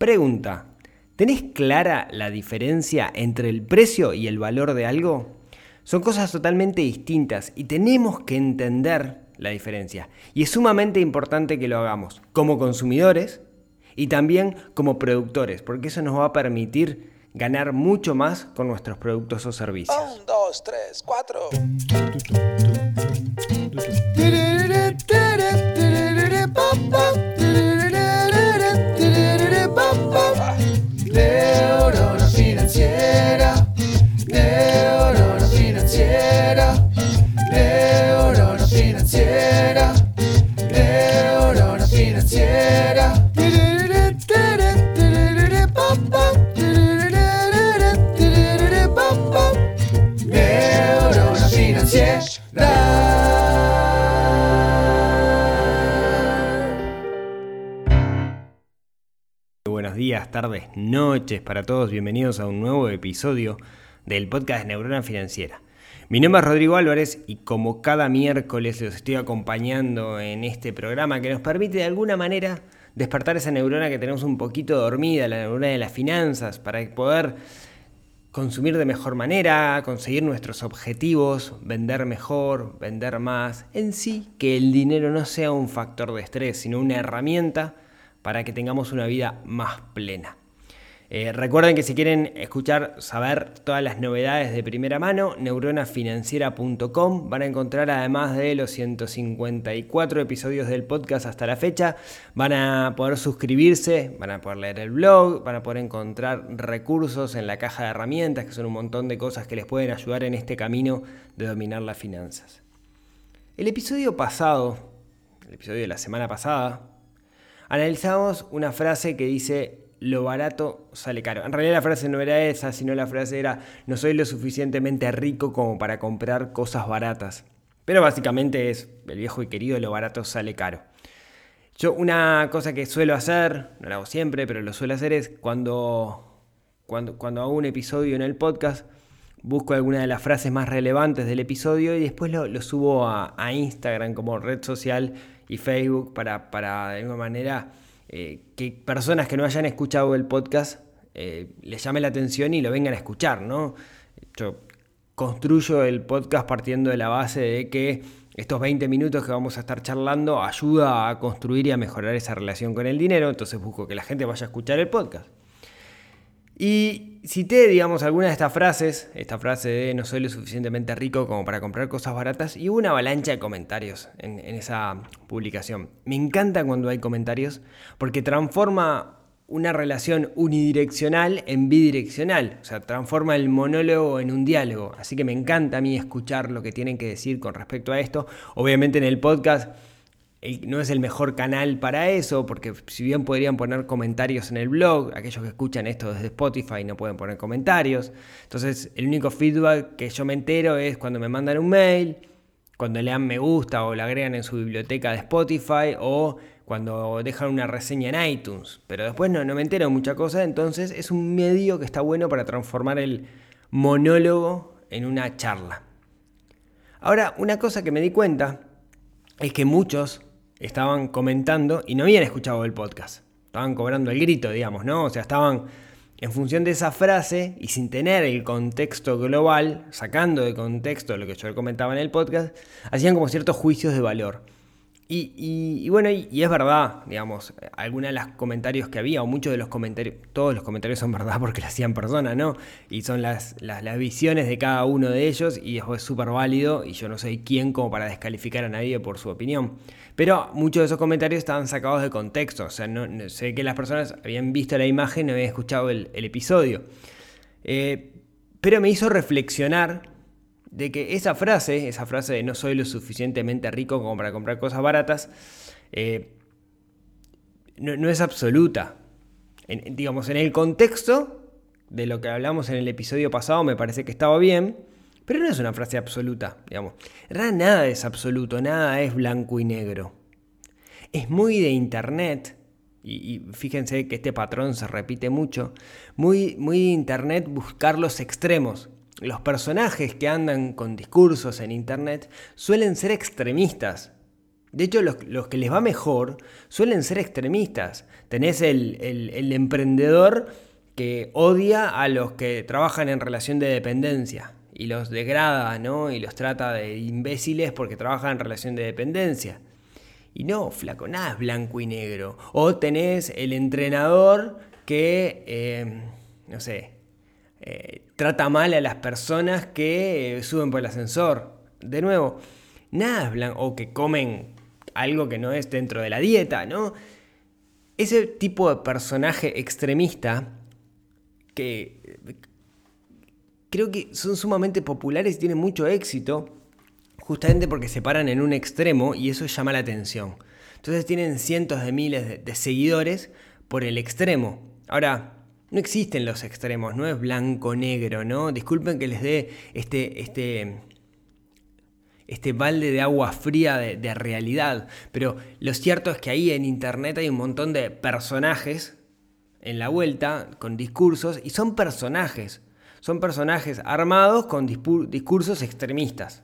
Pregunta, ¿tenés clara la diferencia entre el precio y el valor de algo? Son cosas totalmente distintas y tenemos que entender la diferencia. Y es sumamente importante que lo hagamos como consumidores y también como productores, porque eso nos va a permitir ganar mucho más con nuestros productos o servicios. Un, dos, tres, cuatro. Días, tardes, noches para todos. Bienvenidos a un nuevo episodio del podcast Neurona Financiera. Mi nombre es Rodrigo Álvarez y como cada miércoles los estoy acompañando en este programa que nos permite de alguna manera despertar esa neurona que tenemos un poquito dormida, la neurona de las finanzas, para poder consumir de mejor manera, conseguir nuestros objetivos, vender mejor, vender más. En sí, que el dinero no sea un factor de estrés, sino una herramienta para que tengamos una vida más plena. Eh, recuerden que si quieren escuchar, saber todas las novedades de primera mano, neuronafinanciera.com van a encontrar además de los 154 episodios del podcast hasta la fecha, van a poder suscribirse, van a poder leer el blog, van a poder encontrar recursos en la caja de herramientas, que son un montón de cosas que les pueden ayudar en este camino de dominar las finanzas. El episodio pasado, el episodio de la semana pasada, analizamos una frase que dice lo barato sale caro. En realidad la frase no era esa, sino la frase era no soy lo suficientemente rico como para comprar cosas baratas. Pero básicamente es el viejo y querido lo barato sale caro. Yo una cosa que suelo hacer, no lo hago siempre, pero lo suelo hacer es cuando, cuando, cuando hago un episodio en el podcast, busco alguna de las frases más relevantes del episodio y después lo, lo subo a, a, Instagram como red social y Facebook para, para de alguna manera eh, que personas que no hayan escuchado el podcast eh, les llame la atención y lo vengan a escuchar, ¿no? Yo construyo el podcast partiendo de la base de que estos 20 minutos que vamos a estar charlando ayuda a construir y a mejorar esa relación con el dinero, entonces busco que la gente vaya a escuchar el podcast. Y cité, digamos, algunas de estas frases, esta frase de no soy lo suficientemente rico como para comprar cosas baratas, y hubo una avalancha de comentarios en, en, esa publicación. Me encanta cuando hay comentarios porque transforma una relación unidireccional en bidireccional, o sea, transforma el monólogo en un diálogo. Así que me encanta a mí escuchar lo que tienen que decir con respecto a esto. Obviamente en el podcast no es el mejor canal para eso, porque si bien podrían poner comentarios en el blog, aquellos que escuchan esto desde Spotify no pueden poner comentarios. Entonces, el único feedback que yo me entero es cuando me mandan un mail, cuando le dan me gusta o lo agregan en su biblioteca de Spotify o cuando dejan una reseña en iTunes. Pero después no, no me entero de mucha cosa, entonces es un medio que está bueno para transformar el monólogo en una charla. Ahora, una cosa que me di cuenta es que muchos estaban comentando y no habían escuchado el podcast. Estaban cobrando el grito, digamos, ¿no? O sea, estaban en función de esa frase y sin tener el contexto global, sacando de contexto lo que yo comentaba en el podcast, hacían como ciertos juicios de valor. Y, bueno, y, es verdad, digamos, algunos de los comentarios que había, o muchos de los comentarios, todos los comentarios son verdad porque lo hacían personas, ¿no? Y son las, las, visiones de cada uno de ellos y eso es súper válido y yo no soy quien como para descalificar a nadie por su opinión. Pero muchos de esos comentarios estaban sacados de contexto, o sea, no, sé que las personas habían visto la imagen no habían escuchado el, el episodio. Eh, pero me hizo reflexionar de que esa frase, esa frase de no soy lo suficientemente rico como para comprar cosas baratas, eh, no, no, es absoluta. Digamos, en el contexto de lo que hablamos en el episodio pasado me parece que estaba bien, pero no es una frase absoluta, digamos. En nada es absoluto, nada es blanco y negro. Es muy de internet, y, y, fíjense que este patrón se repite mucho, muy, muy de internet buscar los extremos los personajes que andan con discursos en Internet suelen ser extremistas. De hecho, los, que les va mejor suelen ser extremistas. Tenés el, el emprendedor que odia a los que trabajan en relación de dependencia y los degrada, ¿no? Y los trata de imbéciles porque trabajan en relación de dependencia. Y no, flaco, nada es blanco y negro. O tenés el entrenador que, eh, no sé, eh, trata mal a las personas que eh, suben por el ascensor. De nuevo, nada blanco. O que comen algo que no es dentro de la dieta, ¿no? Ese tipo de personaje extremista que creo que son sumamente populares y tienen mucho éxito justamente porque se paran en un extremo y eso llama la atención. Entonces tienen cientos de miles de, seguidores por el extremo. Ahora, no existen los extremos, no es blanco-negro, ¿no? Disculpen que les dé este, este, este balde de agua fría de, de, realidad, pero lo cierto es que ahí en Internet hay un montón de personajes en la vuelta con discursos y son personajes, son personajes armados con discursos extremistas.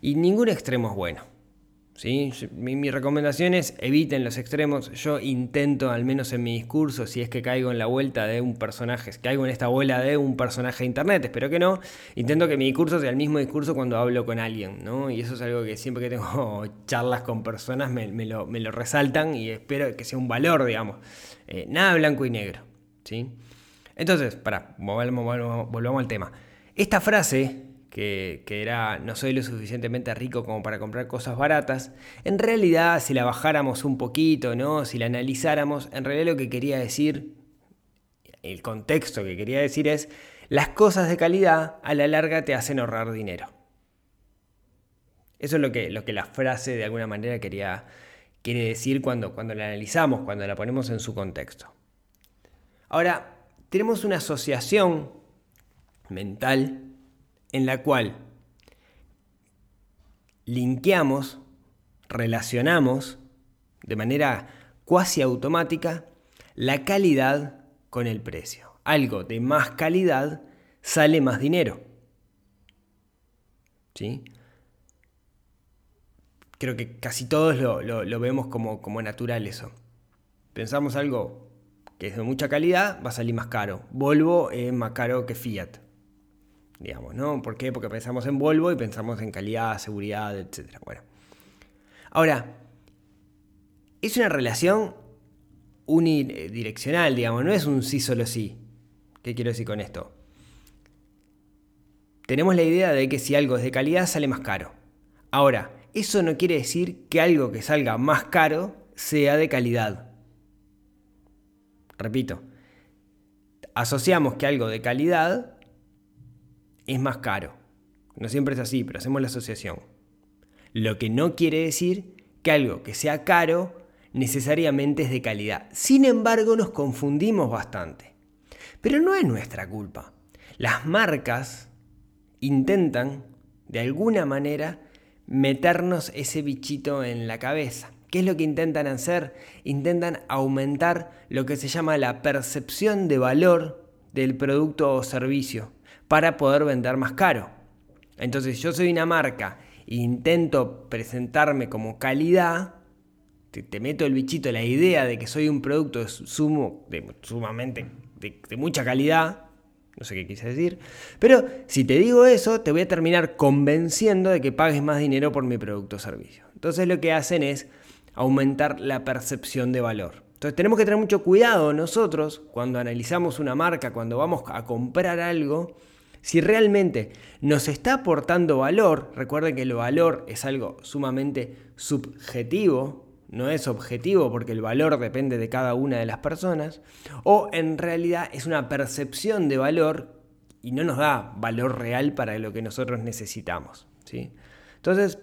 Y ningún extremo es bueno. Mi, recomendación es eviten los extremos. Yo intento, al menos en mi discurso, si es que caigo en la vuelta de un personaje, caigo en esta bola de un personaje de internet, espero que no, intento que mi discurso sea el mismo discurso cuando hablo con alguien. ¿no? Y eso es algo que siempre que tengo charlas con personas me, lo, resaltan y espero que sea un valor, digamos. Eh, nada blanco y negro. ¿sí? Entonces, para, volvamos al tema. Esta frase que, era no soy lo suficientemente rico como para comprar cosas baratas, en realidad si la bajáramos un poquito, ¿no? si la analizáramos, en realidad lo que quería decir, el contexto que quería decir es, las cosas de calidad a la larga te hacen ahorrar dinero. Eso es lo que, lo que la frase de alguna manera quería, quiere decir cuando, cuando la analizamos, cuando la ponemos en su contexto. Ahora, tenemos una asociación mental en la cual linkeamos, relacionamos de manera cuasi automática la calidad con el precio. Algo de más calidad sale más dinero. ¿Sí? Creo que casi todos lo, vemos como, como natural eso. Pensamos algo que es de mucha calidad, va a salir más caro. Volvo es más caro que Fiat digamos, ¿no? ¿Por qué? Porque pensamos en Volvo y pensamos en calidad, seguridad, etc. Bueno. Ahora, es una relación unidireccional, digamos, no es un sí solo sí. ¿Qué quiero decir con esto? Tenemos la idea de que si algo es de calidad sale más caro. Ahora, eso no quiere decir que algo que salga más caro sea de calidad. Repito, asociamos que algo de calidad es más caro. No siempre es así, pero hacemos la asociación. Lo que no quiere decir que algo que sea caro necesariamente es de calidad. Sin embargo, nos confundimos bastante. Pero no es nuestra culpa. Las marcas intentan, de alguna manera, meternos ese bichito en la cabeza. ¿Qué es lo que intentan hacer? Intentan aumentar lo que se llama la percepción de valor del producto o servicio para poder vender más caro. Entonces yo soy una marca e intento presentarme como calidad, te, meto el bichito, la idea de que soy un producto sumo, de, sumamente de, mucha calidad, no sé qué quise decir, pero si te digo eso, te voy a terminar convenciendo de que pagues más dinero por mi producto o servicio. Entonces lo que hacen es aumentar la percepción de valor. Entonces tenemos que tener mucho cuidado nosotros cuando analizamos una marca, cuando vamos a comprar algo, si realmente nos está aportando valor, recuerden que el valor es algo sumamente subjetivo, no es objetivo porque el valor depende de cada una de las personas, o en realidad es una percepción de valor y no nos da valor real para lo que nosotros necesitamos. ¿sí? Entonces,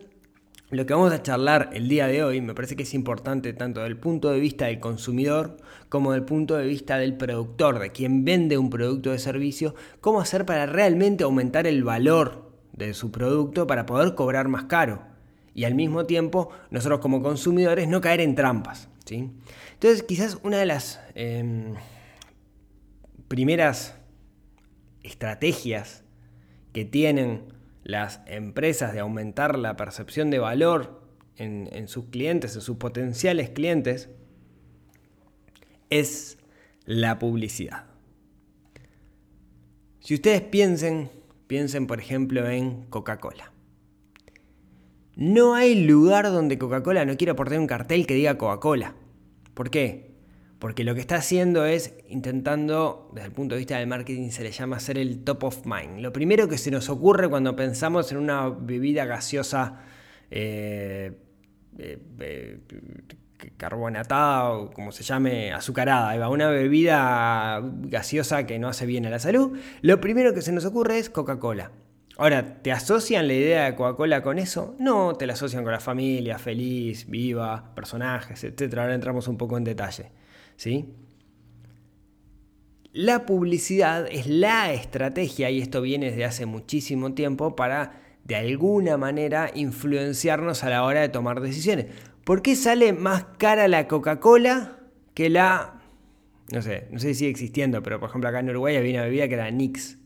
lo que vamos a charlar el día de hoy me parece que es importante tanto desde el punto de vista del consumidor como del punto de vista del productor, de quien vende un producto de servicio, cómo hacer para realmente aumentar el valor de su producto para poder cobrar más caro y al mismo tiempo nosotros como consumidores no caer en trampas. ¿sí? Entonces quizás una de las em, primeras estrategias que tienen las empresas de aumentar la percepción de valor en, sus clientes, en sus potenciales clientes, es la publicidad. Si ustedes piensen, piensen por ejemplo en Coca-Cola. No hay lugar donde Coca-Cola no quiera poner un cartel que diga Coca-Cola. ¿Por qué? Porque lo que está haciendo es intentando, desde el punto de vista del marketing, se le llama ser el top of mind. Lo primero que se nos ocurre cuando pensamos en una bebida gaseosa eh, eh, eh, carbonatada o como se llame, azucarada, una bebida gaseosa que no hace bien a la salud, lo primero que se nos ocurre es Coca-Cola. Ahora, ¿te asocian la idea de Coca-Cola con eso? No, te la asocian con la familia, feliz, viva, personajes, etc. Ahora entramos un poco en detalle. ¿Sí? La publicidad es la estrategia, y esto viene desde hace muchísimo tiempo, para de alguna manera influenciarnos a la hora de tomar decisiones. ¿Por qué sale más cara la Coca-Cola que la... No sé, no sé si sigue existiendo, pero por ejemplo acá en Uruguay había una bebida que era Nix,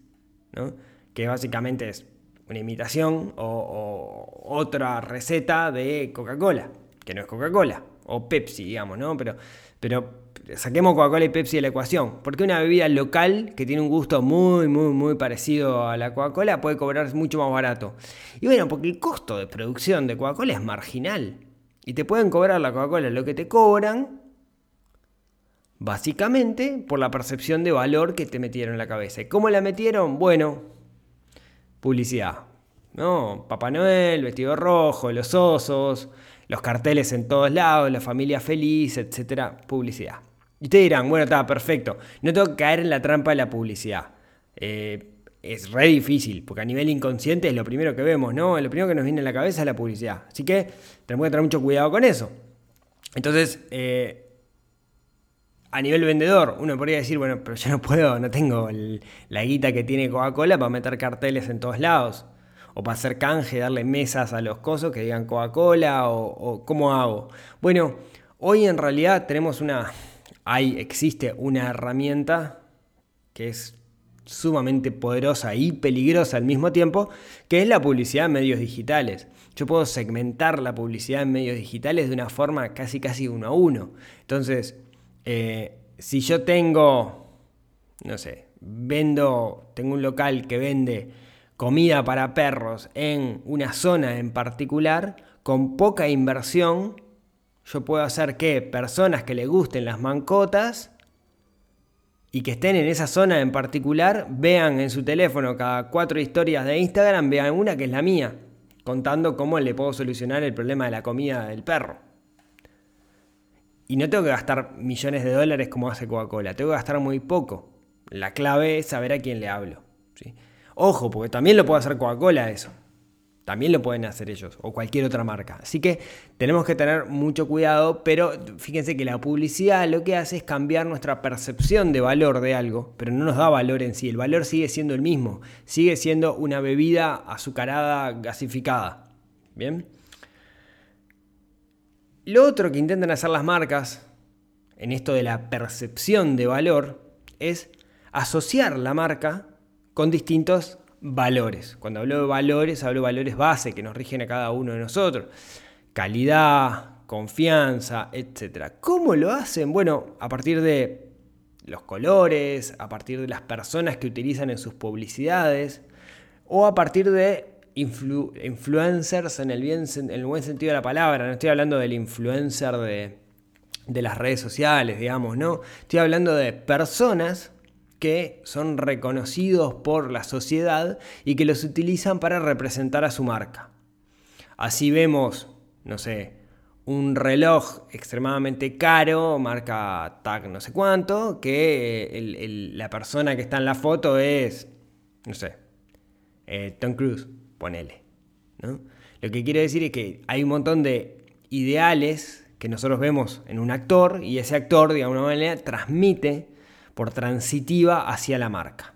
¿no? que básicamente es una imitación o, otra receta de Coca-Cola, que no es Coca-Cola, o Pepsi, digamos, ¿no? Pero, pero saquemos Coca-Cola y Pepsi de la ecuación, porque una bebida local que tiene un gusto muy, muy, muy parecido a la Coca-Cola puede cobrar mucho más barato. Y bueno, porque el costo de producción de Coca-Cola es marginal. Y te pueden cobrar la Coca-Cola lo que te cobran, básicamente por la percepción de valor que te metieron en la cabeza. ¿Y cómo la metieron? Bueno, publicidad. ¿no? Papá Noel, vestido rojo, los osos, los carteles en todos lados, la familia feliz, etcétera, publicidad. Y ustedes dirán, bueno, está perfecto, no tengo que caer en la trampa de la publicidad. Eh, es re difícil, porque a nivel inconsciente es lo primero que vemos, ¿no? Lo primero que nos viene a la cabeza es la publicidad. Así que tenemos que tener mucho cuidado con eso. Entonces, eh, a nivel vendedor, uno podría decir, bueno, pero yo no puedo, no tengo la guita que tiene Coca-Cola para meter carteles en todos lados. O para hacer canje, darle mesas a los cosos que digan Coca-Cola, o, o cómo hago. Bueno, hoy en realidad tenemos una, hay, existe una herramienta que es sumamente poderosa y peligrosa al mismo tiempo, que es la publicidad en medios digitales. Yo puedo segmentar la publicidad en medios digitales de una forma casi casi uno a uno. Entonces, eh, si yo tengo, no sé, vendo, tengo un local que vende comida para perros en una zona en particular, con poca inversión, yo puedo hacer que personas que le gusten las mancotas y que estén en esa zona en particular vean en su teléfono cada cuatro historias de Instagram, vean una que es la mía, contando cómo le puedo solucionar el problema de la comida del perro. Y no tengo que gastar millones de dólares como hace Coca-Cola, tengo que gastar muy poco. La clave es saber a quién le hablo. Ojo, porque también lo puede hacer Coca-Cola eso. También lo pueden hacer ellos o cualquier otra marca. Así que tenemos que tener mucho cuidado, pero fíjense que la publicidad lo que hace es cambiar nuestra percepción de valor de algo, pero no nos da valor en sí. El valor sigue siendo el mismo, sigue siendo una bebida azucarada, gasificada. ¿Bien? Lo otro que intentan hacer las marcas en esto de la percepción de valor es asociar la marca con distintos valores. Cuando hablo de valores, hablo de valores base que nos rigen a cada uno de nosotros. Calidad, confianza, etc. ¿Cómo lo hacen? Bueno, a partir de los colores, a partir de las personas que utilizan en sus publicidades, o a partir de influencers en el, en el buen sentido de la palabra. No estoy hablando del influencer de, de las redes sociales, digamos, no. Estoy hablando de personas que son reconocidos por la sociedad y que los utilizan para representar a su marca. Así vemos, no sé, un reloj extremadamente caro, marca TAG no sé cuánto, que la persona que está en la foto es, no sé, eh, Tom Cruise, ponele. Lo que quiere decir es que hay un montón de ideales que nosotros vemos en un actor y ese actor de alguna manera transmite por transitiva hacia la marca.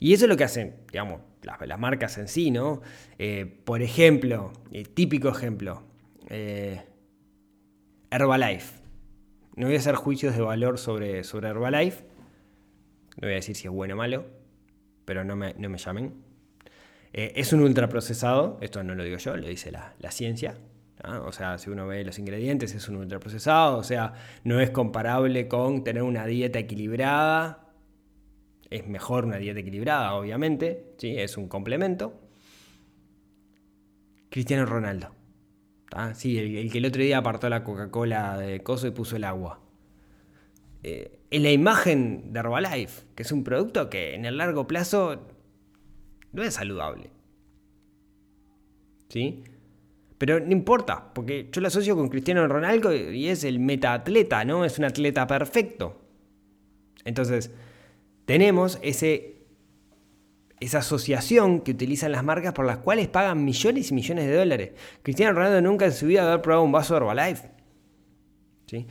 Y eso es lo que hacen, digamos, las, marcas en sí, ¿no? Eh, por ejemplo, el típico ejemplo, eh, Herbalife. No voy a hacer juicios de valor sobre, sobre Herbalife. No voy a decir si es bueno o malo, pero no me, no me llamen. Eh, es un ultraprocesado, esto no lo digo yo, lo dice la, ciencia. O sea, si uno ve los ingredientes, es un ultraprocesado, o sea, no es comparable con tener una dieta equilibrada. Es mejor una dieta equilibrada, obviamente, ¿sí? es un complemento. Cristiano Ronaldo. Sí, el, que el otro día apartó la Coca-Cola de coso y puso el agua. Eh, en la imagen de Herbalife, que es un producto que en el largo plazo no es saludable. ¿Sí? Pero no importa, porque yo lo asocio con Cristiano Ronaldo y es el metaatleta, ¿no? Es un atleta perfecto. Entonces, tenemos ese, esa asociación que utilizan las marcas por las cuales pagan millones y millones de dólares. Cristiano Ronaldo nunca en su vida haber probado un vaso de Herbalife. ¿Sí?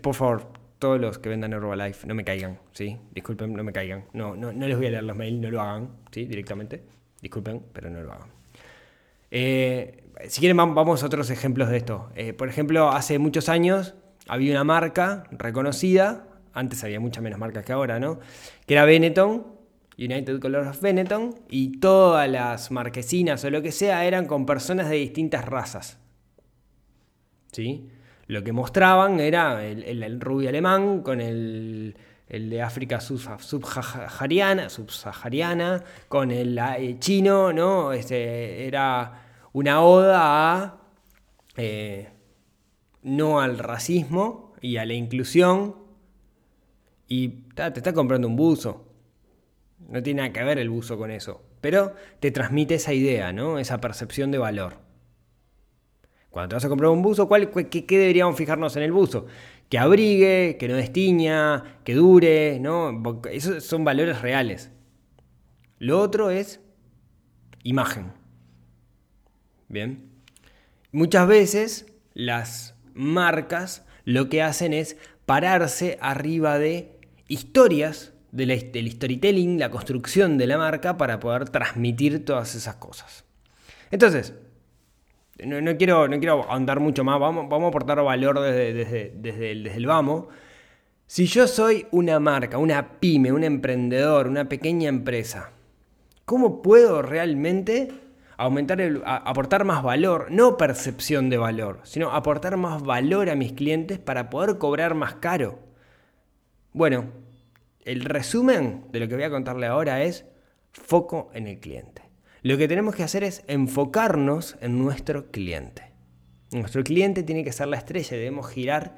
Por favor, todos los que vendan Herbalife, no me caigan, ¿sí? Disculpen, no me caigan. No, no, no les voy a leer los mails, no lo hagan, ¿sí? Directamente. Disculpen, pero no lo hagan. Eh, si quieren, vamos a otros ejemplos de esto. Eh, por ejemplo, hace muchos años había una marca reconocida, antes había muchas menos marcas que ahora, ¿no? Que era Benetton, United Colors of Benetton, y todas las marquesinas o lo que sea eran con personas de distintas razas. ¿Sí? Lo que mostraban era el, rubio alemán con el, de África subsahariana, subsahariana con el, eh, chino, ¿no? Este, era una oda a eh, no al racismo y a la inclusión. Y te está comprando un buzo. No tiene nada que ver el buzo con eso. Pero te transmite esa idea, ¿no? Esa percepción de valor. Cuando te vas a comprar un buzo, ¿cuál, qué, deberíamos fijarnos en el buzo? Que abrigue, que no destiña, que dure, ¿no? Esos son valores reales. Lo otro es imagen. Bien. Muchas veces las marcas lo que hacen es pararse arriba de historias del storytelling, la construcción de la marca para poder transmitir todas esas cosas. Entonces, no, quiero, no quiero ahondar mucho más, vamos, vamos a aportar valor desde, desde, el, vamos. Si yo soy una marca, una pyme, un emprendedor, una pequeña empresa, ¿cómo puedo realmente aumentar el, aportar más valor, no percepción de valor, sino aportar más valor a mis clientes para poder cobrar más caro? Bueno, el resumen de lo que voy a contarle ahora es foco en el cliente. Lo que tenemos que hacer es enfocarnos en nuestro cliente. Nuestro cliente tiene que ser la estrella y debemos girar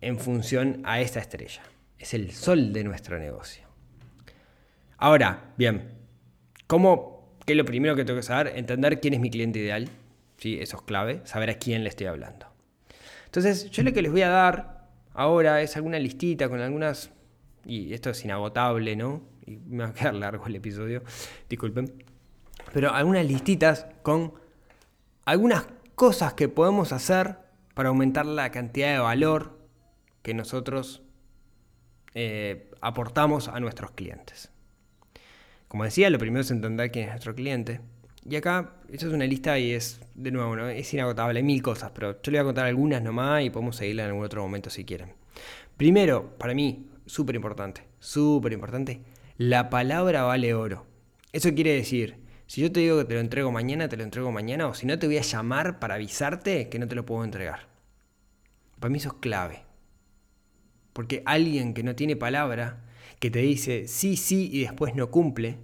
en función a esta estrella. Es el sol de nuestro negocio. Ahora, bien, ¿cómo, ¿qué es lo primero que tengo que saber? Entender quién es mi cliente ideal. ¿sí? Eso es clave, saber a quién le estoy hablando. Entonces, yo lo que les voy a dar ahora es alguna listita con algunas, y esto es inagotable, ¿no? y me va a quedar largo el episodio, disculpen, pero algunas listitas con algunas cosas que podemos hacer para aumentar la cantidad de valor que nosotros eh, aportamos a nuestros clientes. Como decía, lo primero es entender quién es nuestro cliente. Y acá, esto es una lista y es, de nuevo, es inagotable, hay mil cosas, pero yo le voy a contar algunas nomás y podemos seguirla en algún otro momento si quieren. Primero, para mí, súper importante, súper importante, la palabra vale oro. Eso quiere decir, si yo te digo que te lo entrego mañana, te lo entrego mañana, o si no te voy a llamar para avisarte que no te lo puedo entregar. Para mí eso es clave. Porque alguien que no tiene palabra, que te dice sí, sí y después no cumple,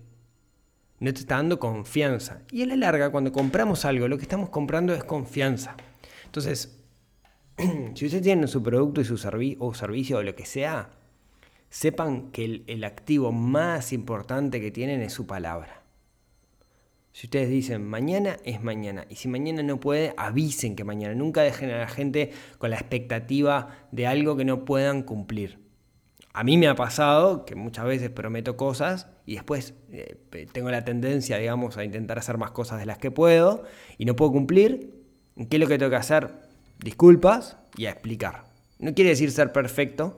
no te está dando confianza. Y a la larga, cuando compramos algo, lo que estamos comprando es confianza. Entonces, si usted tiene su producto y su o servicio o lo que sea, sepan que el, activo más importante que tienen es su palabra. Si ustedes dicen mañana es mañana y si mañana no puede, avisen que mañana. Nunca dejen a la gente con la expectativa de algo que no puedan cumplir. A mí me ha pasado que muchas veces prometo cosas y después eh, tengo la tendencia, digamos, a intentar hacer más cosas de las que puedo y no puedo cumplir. ¿Qué es lo que tengo que hacer? Disculpas y a explicar. No quiere decir ser perfecto,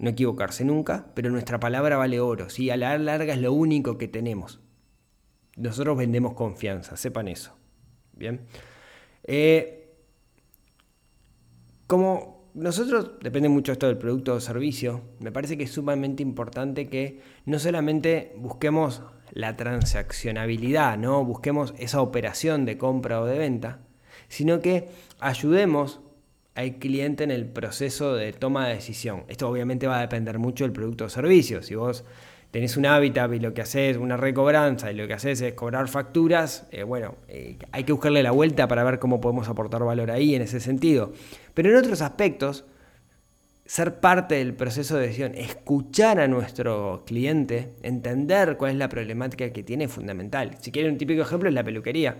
no equivocarse nunca, pero nuestra palabra vale oro, ¿sí? a la larga es lo único que tenemos. Nosotros vendemos confianza, sepan eso. Bien. Eh, como nosotros, depende mucho esto del producto o servicio, me parece que es sumamente importante que no solamente busquemos la transaccionabilidad, ¿no? busquemos esa operación de compra o de venta, sino que ayudemos al cliente en el proceso de toma de decisión. Esto obviamente va a depender mucho del producto o servicio. Si vos tenés un hábitat y lo que haces una recobranza y lo que haces es cobrar facturas, eh, bueno, eh, hay que buscarle la vuelta para ver cómo podemos aportar valor ahí en ese sentido. Pero en otros aspectos, ser parte del proceso de decisión, escuchar a nuestro cliente, entender cuál es la problemática que tiene es fundamental. Si quieren un típico ejemplo es la peluquería.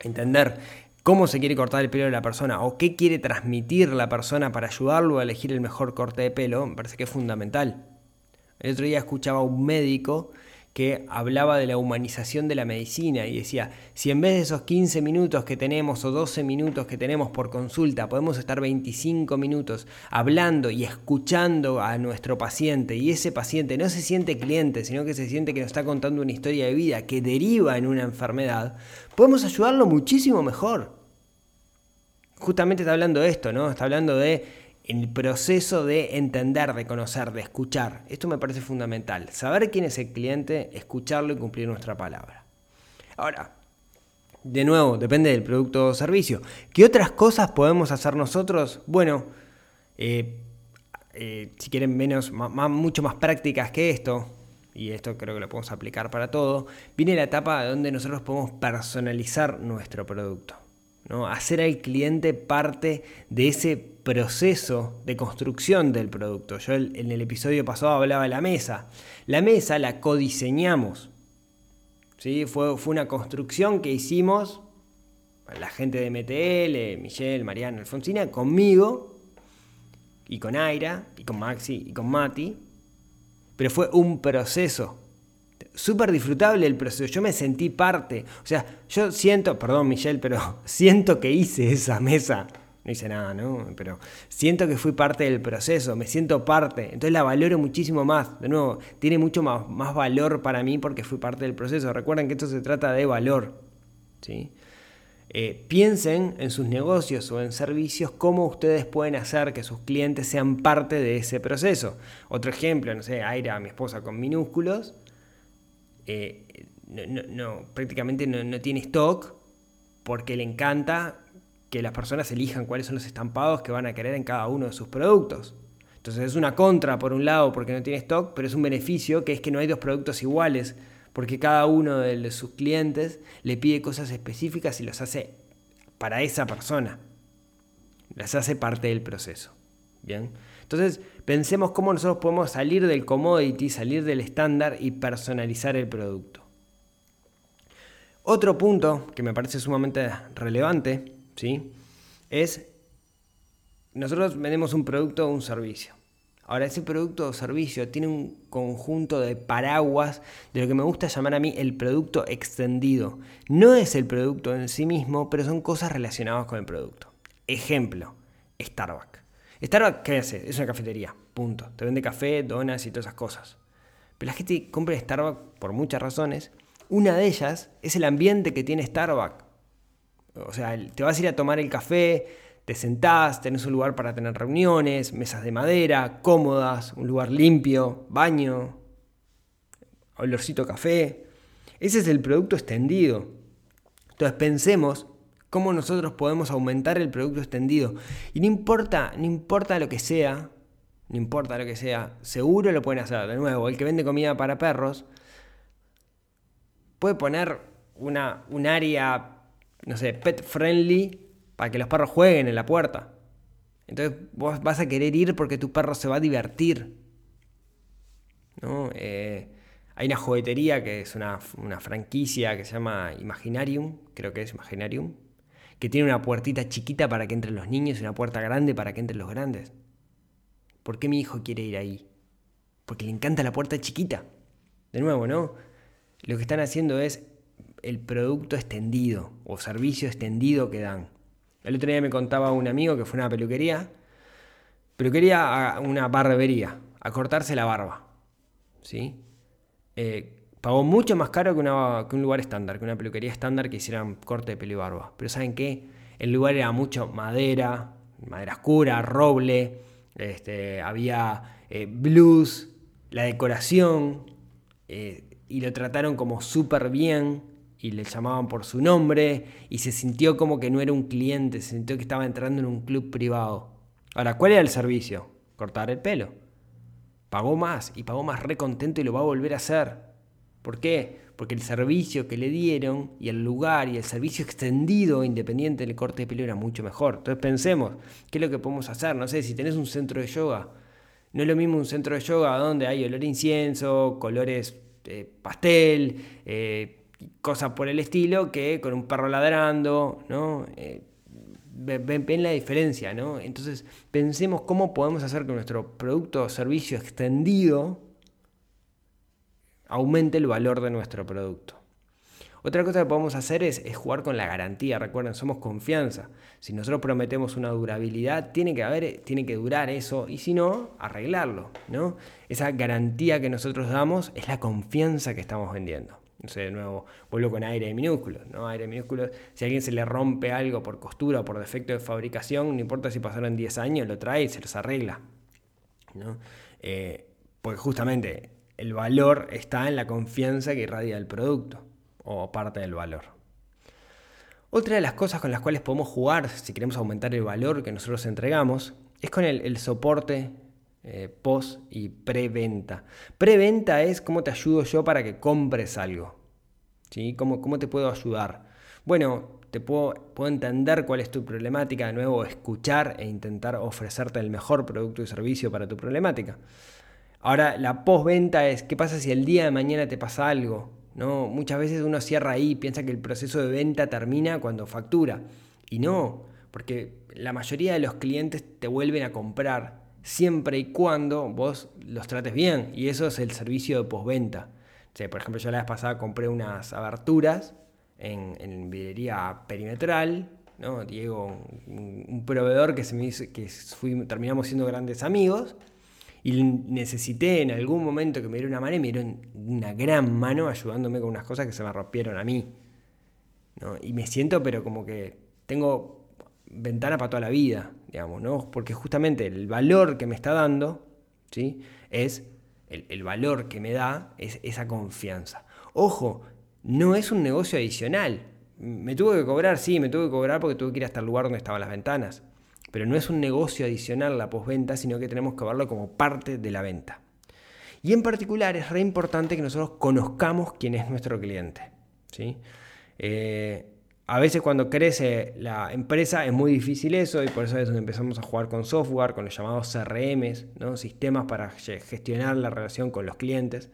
Entender cómo se quiere cortar el pelo de la persona o qué quiere transmitir la persona para ayudarlo a elegir el mejor corte de pelo, me parece que es fundamental. El otro día escuchaba a un médico que hablaba de la humanización de la medicina y decía, si en vez de esos 15 minutos que tenemos o 12 minutos que tenemos por consulta, podemos estar 25 minutos hablando y escuchando a nuestro paciente y ese paciente no se siente cliente, sino que se siente que nos está contando una historia de vida que deriva en una enfermedad, podemos ayudarlo muchísimo mejor. Justamente está hablando de esto, ¿no? Está hablando de el proceso de entender, de conocer, de escuchar. Esto me parece fundamental. Saber quién es el cliente, escucharlo y cumplir nuestra palabra. Ahora, de nuevo, depende del producto o servicio. ¿Qué otras cosas podemos hacer nosotros? Bueno, eh, eh, si quieren menos, mucho más prácticas que esto, y esto creo que lo podemos aplicar para todo, viene la etapa donde nosotros podemos personalizar nuestro producto. ¿No? Hacer al cliente parte de ese proceso de construcción del producto. Yo en el episodio pasado hablaba de la mesa. La mesa la codiseñamos. ¿sí? Fue, fue una construcción que hicimos la gente de MTL, Michelle, Mariana, Alfonsina, conmigo y con Aira y con Maxi y con Mati pero fue un proceso. Súper disfrutable el proceso, yo me sentí parte. O sea, yo siento, perdón Michelle, pero siento que hice esa mesa. No hice nada, ¿no? Pero siento que fui parte del proceso, me siento parte. Entonces la valoro muchísimo más. De nuevo, tiene mucho más, más valor para mí porque fui parte del proceso. Recuerden que esto se trata de valor. ¿sí? Eh, piensen en sus negocios o en servicios cómo ustedes pueden hacer que sus clientes sean parte de ese proceso. Otro ejemplo, no sé, Aira, mi esposa con minúsculos, eh, prácticamente no, tiene stock porque le encanta que las personas elijan cuáles son los estampados que van a querer en cada uno de sus productos. Entonces es una contra por un lado porque no tiene stock, pero es un beneficio que es que no hay dos productos iguales porque cada uno de sus clientes le pide cosas específicas y los hace para esa persona. Las hace parte del proceso. Bien. Entonces, pensemos cómo nosotros podemos salir del commodity, salir del estándar y personalizar el producto. Otro punto que me parece sumamente relevante, ¿sí? Es nosotros vendemos un producto o un servicio. Ahora, ese producto o servicio tiene un conjunto de paraguas de lo que me gusta llamar a mí el producto extendido. No es el producto en sí mismo, pero son cosas relacionadas con el producto. Ejemplo, Starbucks. Starbucks, ¿qué? Es una cafetería, punto. Te vende café, donas y todas esas cosas. Pero la gente compra Starbucks por muchas razones. Una de ellas es el ambiente que tiene Starbucks. O sea, te vas a ir a tomar el café, te sentás, tenés un lugar para tener reuniones, mesas de madera, cómodas, un lugar limpio, baño, olorcito café. Ese es el producto extendido. Entonces pensemos cómo nosotros podemos aumentar el producto extendido. Y no importa, no importa lo que sea, no importa lo que sea, seguro lo pueden hacer. De nuevo, el que vende comida para perros puede poner una, un área, no sé, pet friendly para que los perros jueguen en la puerta. Entonces vos vas a querer ir porque tu perro se va a divertir. Eh, hay una juguetería que es una, franquicia que se llama Imaginarium, creo que es Imaginarium, que tiene una puertita chiquita para que entren los niños y una puerta grande para que entren los grandes. ¿Por qué mi hijo quiere ir ahí? Porque le encanta la puerta chiquita. De nuevo, ¿no? Lo que están haciendo es el producto extendido o servicio extendido que dan. El otro día me contaba un amigo que fue a una peluquería, peluquería a una barbería, a cortarse la barba. ¿sí? Eh, pagó mucho más caro que, un lugar estándar, que una peluquería estándar que hicieran corte de pelo y barba. Pero ¿saben qué? El lugar era mucho madera, madera oscura, roble, este, había eh, blues, la decoración, eh, y lo trataron como súper bien y le llamaban por su nombre y se sintió como que no era un cliente, se sintió que estaba entrando en un club privado. Ahora, ¿cuál era el servicio? Cortar el pelo. Pagó más y pagó más re contento y lo va a volver a hacer. ¿Por qué? Porque el servicio que le dieron y el lugar y el servicio extendido independiente del corte de pelo era mucho mejor. Entonces pensemos, ¿qué es lo que podemos hacer? No sé, si tenés un centro de yoga, no es lo mismo un centro de yoga donde hay olor incienso, colores eh, pastel, eh, cosas por el estilo que con un perro ladrando, ¿no? Eh, ven, la diferencia, ¿no? Entonces pensemos cómo podemos hacer que nuestro producto o servicio extendido aumente el valor de nuestro producto. Otra cosa que podemos hacer es, jugar con la garantía. Recuerden, somos confianza. Si nosotros prometemos una durabilidad, tiene que haber, tiene que durar eso, y si no, arreglarlo. ¿no? Esa garantía que nosotros damos es la confianza que estamos vendiendo. No sé, de nuevo, vuelvo con aire de minúsculos, ¿no? Aire minúsculos, si a alguien se le rompe algo por costura o por defecto de fabricación, no importa si pasaron 10 años, lo trae y se los arregla. ¿no? Eh, porque justamente el valor está en la confianza que irradia el producto, o parte del valor. Otra de las cosas con las cuales podemos jugar si queremos aumentar el valor que nosotros entregamos es con el, soporte eh, post y preventa. Preventa es cómo te ayudo yo para que compres algo. ¿Sí? ¿Cómo, ¿Cómo, te puedo ayudar? Bueno, te puedo, puedo entender cuál es tu problemática, de nuevo, escuchar e intentar ofrecerte el mejor producto y servicio para tu problemática. Ahora, la postventa es, ¿qué pasa si el día de mañana te pasa algo? ¿No? Muchas veces uno cierra ahí, piensa que el proceso de venta termina cuando factura. Y no, porque la mayoría de los clientes te vuelven a comprar siempre y cuando vos los trates bien. Y eso es el servicio de postventa. por ejemplo, yo la vez pasada compré unas aberturas en, en videría perimetral. ¿no? Diego, un, proveedor que, se me que terminamos siendo grandes amigos y necesité en algún momento que me diera una mano y me dieron una gran mano ayudándome con unas cosas que se me rompieron a mí. Y me siento, pero como que tengo ventana para toda la vida, digamos, ¿no? Porque justamente el valor que me está dando, ¿sí? Es, el, el valor que me da es esa confianza. Ojo, no es un negocio adicional. Me tuve que cobrar, sí, me tuve que cobrar porque tuve que ir hasta el lugar donde estaban las ventanas pero no es un negocio adicional la postventa, sino que tenemos que verlo como parte de la venta. Y en particular es re importante que nosotros conozcamos quién es nuestro cliente. ¿sí? Eh, a veces cuando crece la empresa es muy difícil eso y por eso es donde empezamos a jugar con software, con los llamados CRMs, ¿no? sistemas para gestionar la relación con los clientes,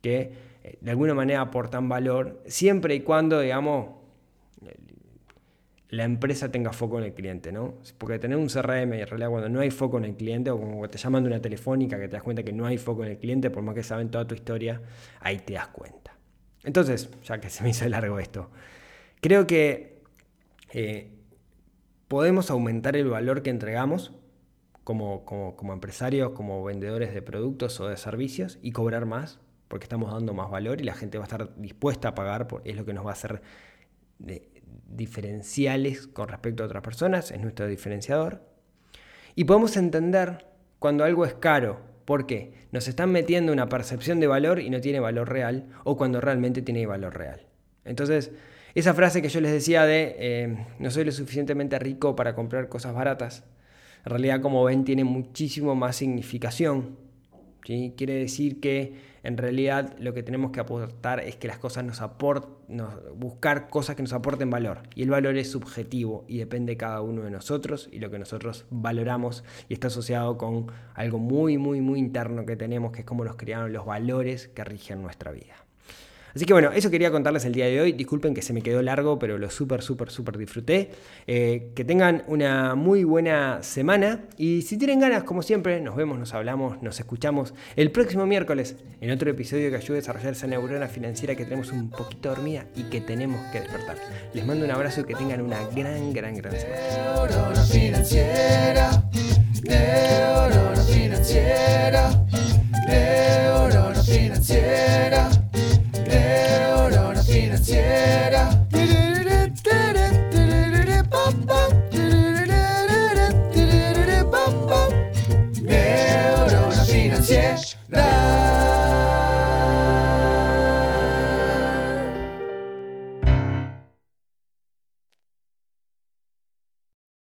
que eh, de alguna manera aportan valor, siempre y cuando, digamos, la empresa tenga foco en el cliente, ¿no? Porque tener un CRM y en realidad cuando no hay foco en el cliente o como te llaman de una telefónica que te das cuenta que no hay foco en el cliente, por más que saben toda tu historia, ahí te das cuenta. Entonces, ya que se me hizo largo esto, creo que eh, podemos aumentar el valor que entregamos como, como, como, empresarios, como vendedores de productos o de servicios y cobrar más porque estamos dando más valor y la gente va a estar dispuesta a pagar, por, es lo que nos va a hacer diferenciales con respecto a otras personas, es nuestro diferenciador. Y podemos entender cuando algo es caro, ¿por qué? Nos están metiendo una percepción de valor y no tiene valor real, o cuando realmente tiene valor real. Entonces, esa frase que yo les decía de eh, no soy lo suficientemente rico para comprar cosas baratas, en realidad como ven tiene muchísimo más significación. ¿sí? Quiere decir que en realidad lo que tenemos que aportar es que las cosas nos aporten, buscar cosas que nos aporten valor. Y el valor es subjetivo y depende de cada uno de nosotros y lo que nosotros valoramos y está asociado con algo muy, muy, muy interno que tenemos, que es cómo nos crearon los valores que rigen nuestra vida. Así que bueno, eso quería contarles el día de hoy. Disculpen que se me quedó largo, pero lo súper, súper, súper disfruté. Eh, que tengan una muy buena semana y si tienen ganas, como siempre, nos vemos, nos hablamos, nos escuchamos el próximo miércoles en otro episodio que ayude a desarrollar esa neurona financiera que tenemos un poquito dormida y que tenemos que despertar. Les mando un abrazo y que tengan una gran, gran, gran semana financiera.